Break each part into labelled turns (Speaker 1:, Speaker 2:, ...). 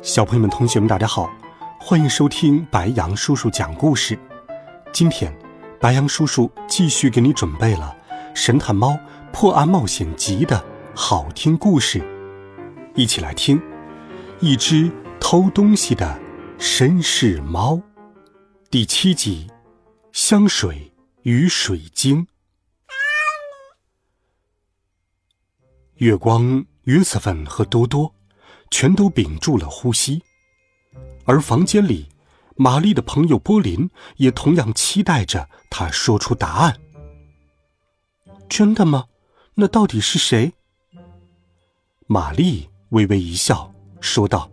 Speaker 1: 小朋友们、同学们，大家好，欢迎收听白羊叔叔讲故事。今天，白羊叔叔继续给你准备了《神探猫破案冒险集》的好听故事，一起来听。一只偷东西的绅士猫，第七集：香水与水晶。月光、约瑟芬和多多。全都屏住了呼吸，而房间里，玛丽的朋友波林也同样期待着他说出答案。真的吗？那到底是谁？玛丽微微一笑，说道：“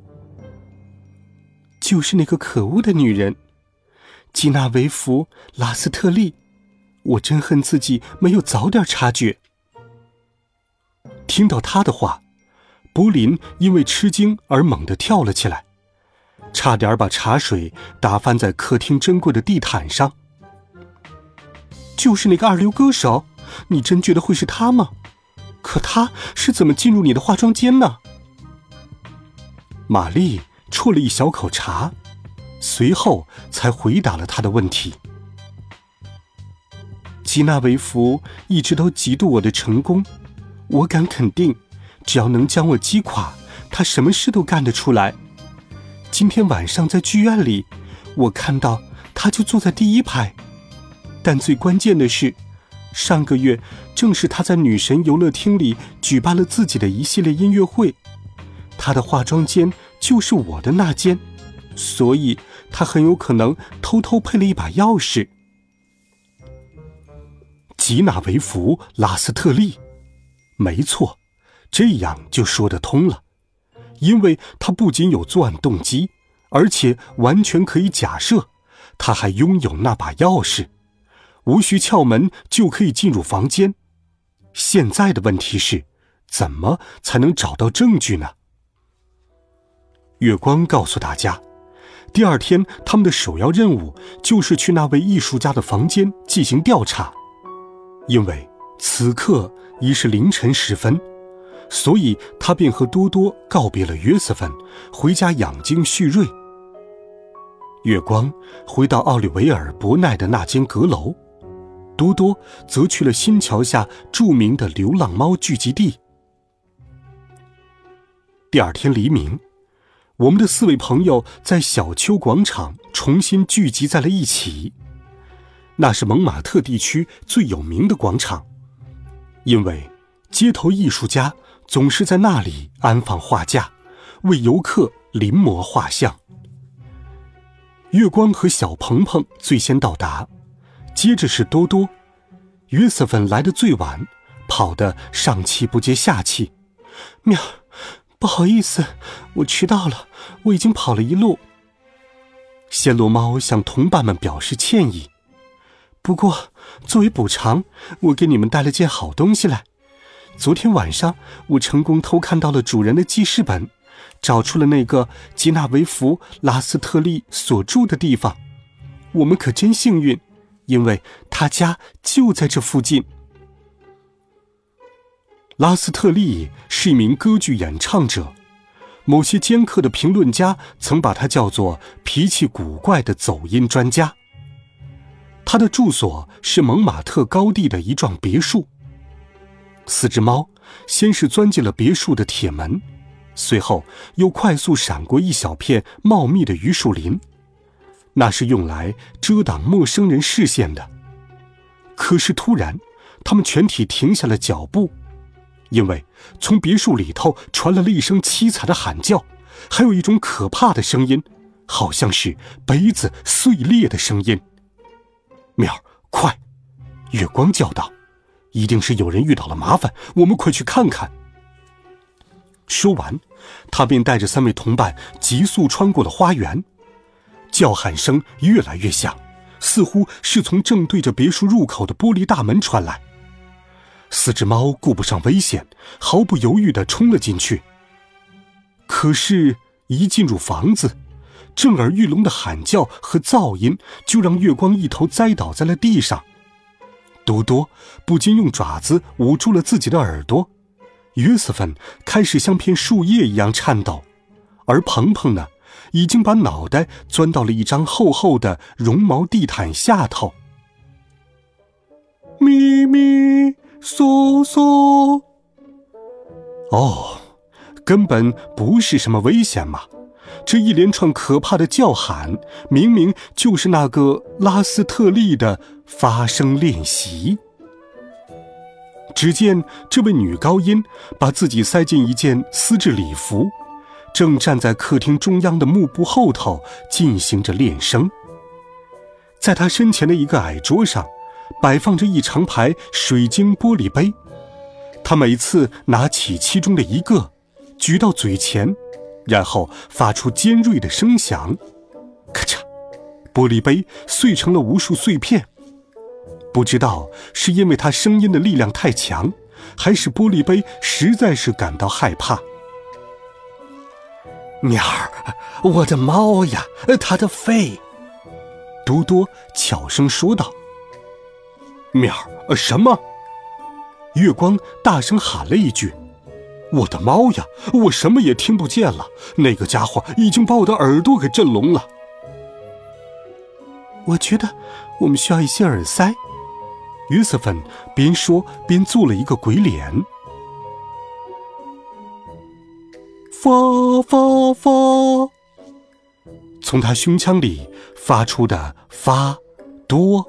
Speaker 1: 就是那个可恶的女人，吉娜维弗·拉斯特利。我真恨自己没有早点察觉。”听到他的话。柏林因为吃惊而猛地跳了起来，差点把茶水打翻在客厅珍贵的地毯上。就是那个二流歌手，你真觉得会是他吗？可他是怎么进入你的化妆间呢？玛丽啜了一小口茶，随后才回答了他的问题。吉纳维芙一直都嫉妒我的成功，我敢肯定。只要能将我击垮，他什么事都干得出来。今天晚上在剧院里，我看到他就坐在第一排。但最关键的是，上个月正是他在女神游乐厅里举办了自己的一系列音乐会，他的化妆间就是我的那间，所以他很有可能偷偷配了一把钥匙。吉娜维弗·拉斯特利，没错。这样就说得通了，因为他不仅有作案动机，而且完全可以假设，他还拥有那把钥匙，无需撬门就可以进入房间。现在的问题是，怎么才能找到证据呢？月光告诉大家，第二天他们的首要任务就是去那位艺术家的房间进行调查，因为此刻已是凌晨时分。所以他便和多多告别了约瑟芬，回家养精蓄锐。月光回到奥利维尔·伯奈的那间阁楼，多多则去了新桥下著名的流浪猫聚集地。第二天黎明，我们的四位朋友在小丘广场重新聚集在了一起。那是蒙马特地区最有名的广场，因为街头艺术家。总是在那里安放画架，为游客临摹画像。月光和小鹏鹏最先到达，接着是多多。约瑟芬来的最晚，跑得上气不接下气。喵，不好意思，我迟到了，我已经跑了一路。暹罗猫向同伴们表示歉意，不过作为补偿，我给你们带了件好东西来。昨天晚上，我成功偷看到了主人的记事本，找出了那个吉纳维弗·拉斯特利所住的地方。我们可真幸运，因为他家就在这附近。拉斯特利是一名歌剧演唱者，某些尖刻的评论家曾把他叫做脾气古怪的走音专家。他的住所是蒙马特高地的一幢别墅。四只猫先是钻进了别墅的铁门，随后又快速闪过一小片茂密的榆树林，那是用来遮挡陌生人视线的。可是突然，他们全体停下了脚步，因为从别墅里头传来了一声凄惨的喊叫，还有一种可怕的声音，好像是杯子碎裂的声音。喵，快！月光叫道。一定是有人遇到了麻烦，我们快去看看。说完，他便带着三位同伴急速穿过了花园，叫喊声越来越响，似乎是从正对着别墅入口的玻璃大门传来。四只猫顾不上危险，毫不犹豫地冲了进去。可是，一进入房子，震耳欲聋的喊叫和噪音就让月光一头栽倒在了地上。多多不禁用爪子捂住了自己的耳朵，约瑟芬开始像片树叶一样颤抖，而鹏鹏呢，已经把脑袋钻到了一张厚厚的绒毛地毯下头。咪咪嗦嗦，哦，根本不是什么危险嘛！这一连串可怕的叫喊，明明就是那个拉斯特利的发声练习。只见这位女高音把自己塞进一件丝质礼服，正站在客厅中央的幕布后头进行着练声。在她身前的一个矮桌上，摆放着一长排水晶玻璃杯。她每次拿起其中的一个，举到嘴前。然后发出尖锐的声响，咔嚓，玻璃杯碎成了无数碎片。不知道是因为他声音的力量太强，还是玻璃杯实在是感到害怕。
Speaker 2: 鸟儿，我的猫呀，它的肺！
Speaker 1: 多多悄声说道。喵儿，什么？月光大声喊了一句。我的猫呀！我什么也听不见了。那个家伙已经把我的耳朵给震聋了。
Speaker 2: 我觉得我们需要一些耳塞。
Speaker 1: 约瑟芬边说边做了一个鬼脸。发发发！从他胸腔里发出的发、多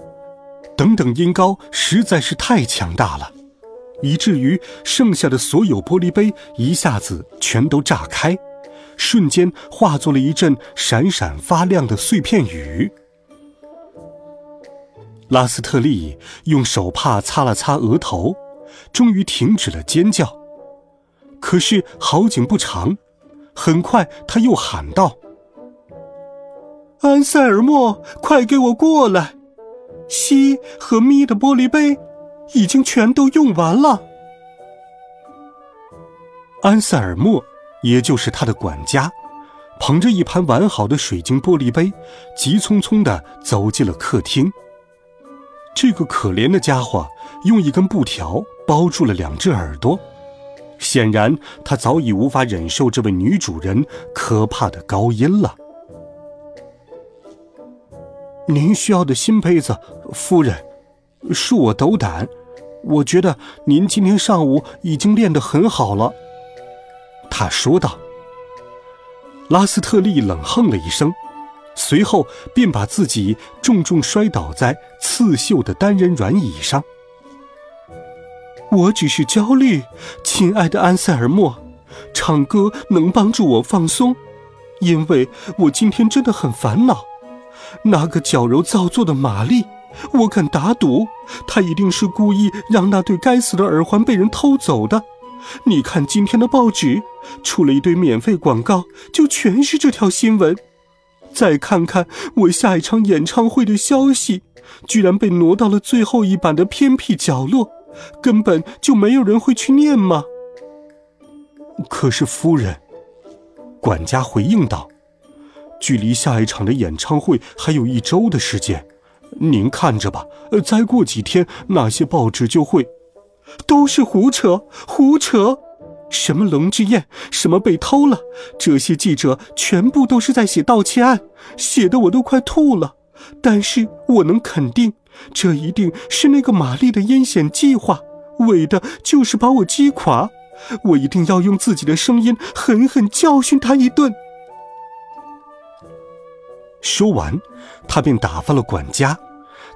Speaker 1: 等等音高实在是太强大了。以至于剩下的所有玻璃杯一下子全都炸开，瞬间化作了一阵闪闪发亮的碎片雨。拉斯特利用手帕擦了擦额头，终于停止了尖叫。可是好景不长，很快他又喊道：“
Speaker 2: 安塞尔莫，快给我过来！西和咪的玻璃杯。”已经全都用完了。
Speaker 1: 安塞尔莫，也就是他的管家，捧着一盘完好的水晶玻璃杯，急匆匆的走进了客厅。这个可怜的家伙用一根布条包住了两只耳朵，显然他早已无法忍受这位女主人可怕的高音了。
Speaker 2: 您需要的新杯子，夫人。恕我斗胆，我觉得您今天上午已经练得很好了。”
Speaker 1: 他说道。拉斯特利冷哼了一声，随后便把自己重重摔倒在刺绣的单人软椅上。
Speaker 2: 我只是焦虑，亲爱的安塞尔莫，唱歌能帮助我放松，因为我今天真的很烦恼。那个矫揉造作的玛丽。我敢打赌，她一定是故意让那对该死的耳环被人偷走的。你看今天的报纸，出了一堆免费广告，就全是这条新闻。再看看我下一场演唱会的消息，居然被挪到了最后一版的偏僻角落，根本就没有人会去念吗？
Speaker 1: 可是夫人，管家回应道：“距离下一场的演唱会还有一周的时间。”您看着吧，再过几天那些报纸就会，
Speaker 2: 都是胡扯，胡扯！什么龙之宴，什么被偷了，这些记者全部都是在写盗窃案，写的我都快吐了。但是我能肯定，这一定是那个玛丽的阴险计划，为的就是把我击垮。我一定要用自己的声音狠狠教训他一顿。
Speaker 1: 说完，他便打发了管家，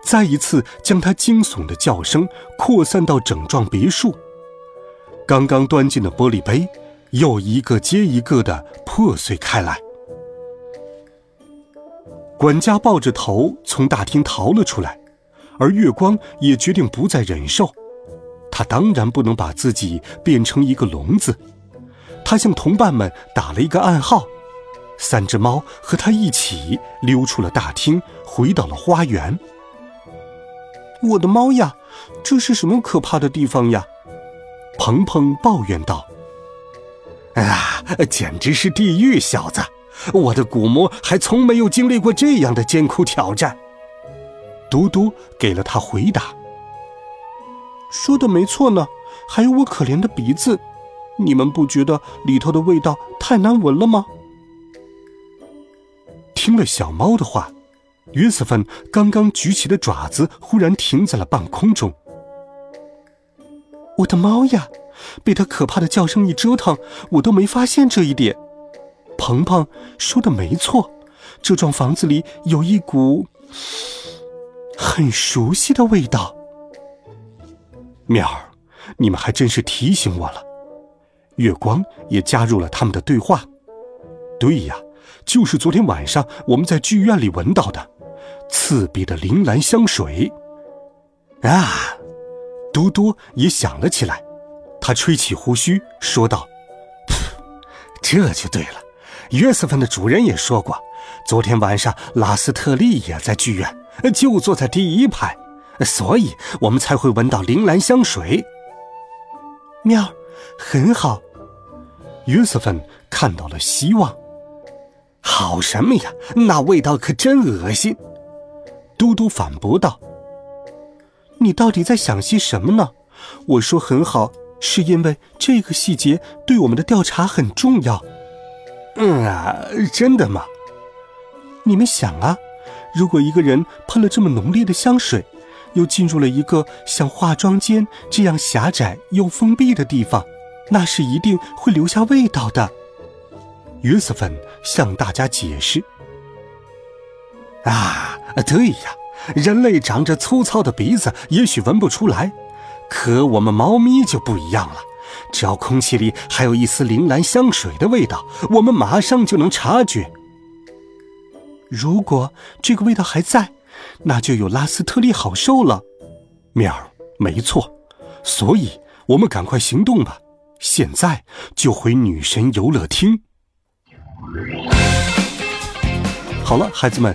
Speaker 1: 再一次将他惊悚的叫声扩散到整幢别墅。刚刚端进的玻璃杯，又一个接一个的破碎开来。管家抱着头从大厅逃了出来，而月光也决定不再忍受。他当然不能把自己变成一个聋子，他向同伴们打了一个暗号。三只猫和他一起溜出了大厅，回到了花园。
Speaker 2: 我的猫呀，这是什么可怕的地方呀？
Speaker 1: 鹏鹏抱怨道：“啊，简直是地狱，小子！我的骨魔还从没有经历过这样的艰苦挑战。”嘟嘟给了他回答：“
Speaker 2: 说的没错呢，还有我可怜的鼻子，你们不觉得里头的味道太难闻了吗？”
Speaker 1: 听了小猫的话。约瑟芬刚刚举起的爪子忽然停在了半空中。
Speaker 2: 我的猫呀，被它可怕的叫声一折腾，我都没发现这一点。鹏鹏说的没错，这幢房子里有一股很熟悉的味道。
Speaker 1: 妙儿，你们还真是提醒我了。月光也加入了他们的对话。对呀，就是昨天晚上我们在剧院里闻到的。刺鼻的铃兰香水，啊！嘟嘟也想了起来，他吹起胡须说道：“ 这就对了，约瑟芬的主人也说过，昨天晚上拉斯特利也在剧院，就坐在第一排，所以我们才会闻到铃兰香水。”
Speaker 2: 喵，很好。
Speaker 1: 约瑟芬看到了希望。好什么呀？那味道可真恶心。嘟嘟反驳道：“
Speaker 2: 你到底在想些什么呢？我说很好，是因为这个细节对我们的调查很重要。”“
Speaker 1: 嗯啊，真的吗？”“
Speaker 2: 你们想啊，如果一个人喷了这么浓烈的香水，又进入了一个像化妆间这样狭窄又封闭的地方，那是一定会留下味道的。”
Speaker 1: 约瑟芬向大家解释。啊，对呀，人类长着粗糙的鼻子，也许闻不出来，可我们猫咪就不一样了。只要空气里还有一丝铃兰香水的味道，我们马上就能察觉。
Speaker 2: 如果这个味道还在，那就有拉斯特利好受了。
Speaker 1: 喵儿，没错，所以我们赶快行动吧，现在就回女神游乐厅。好了，孩子们。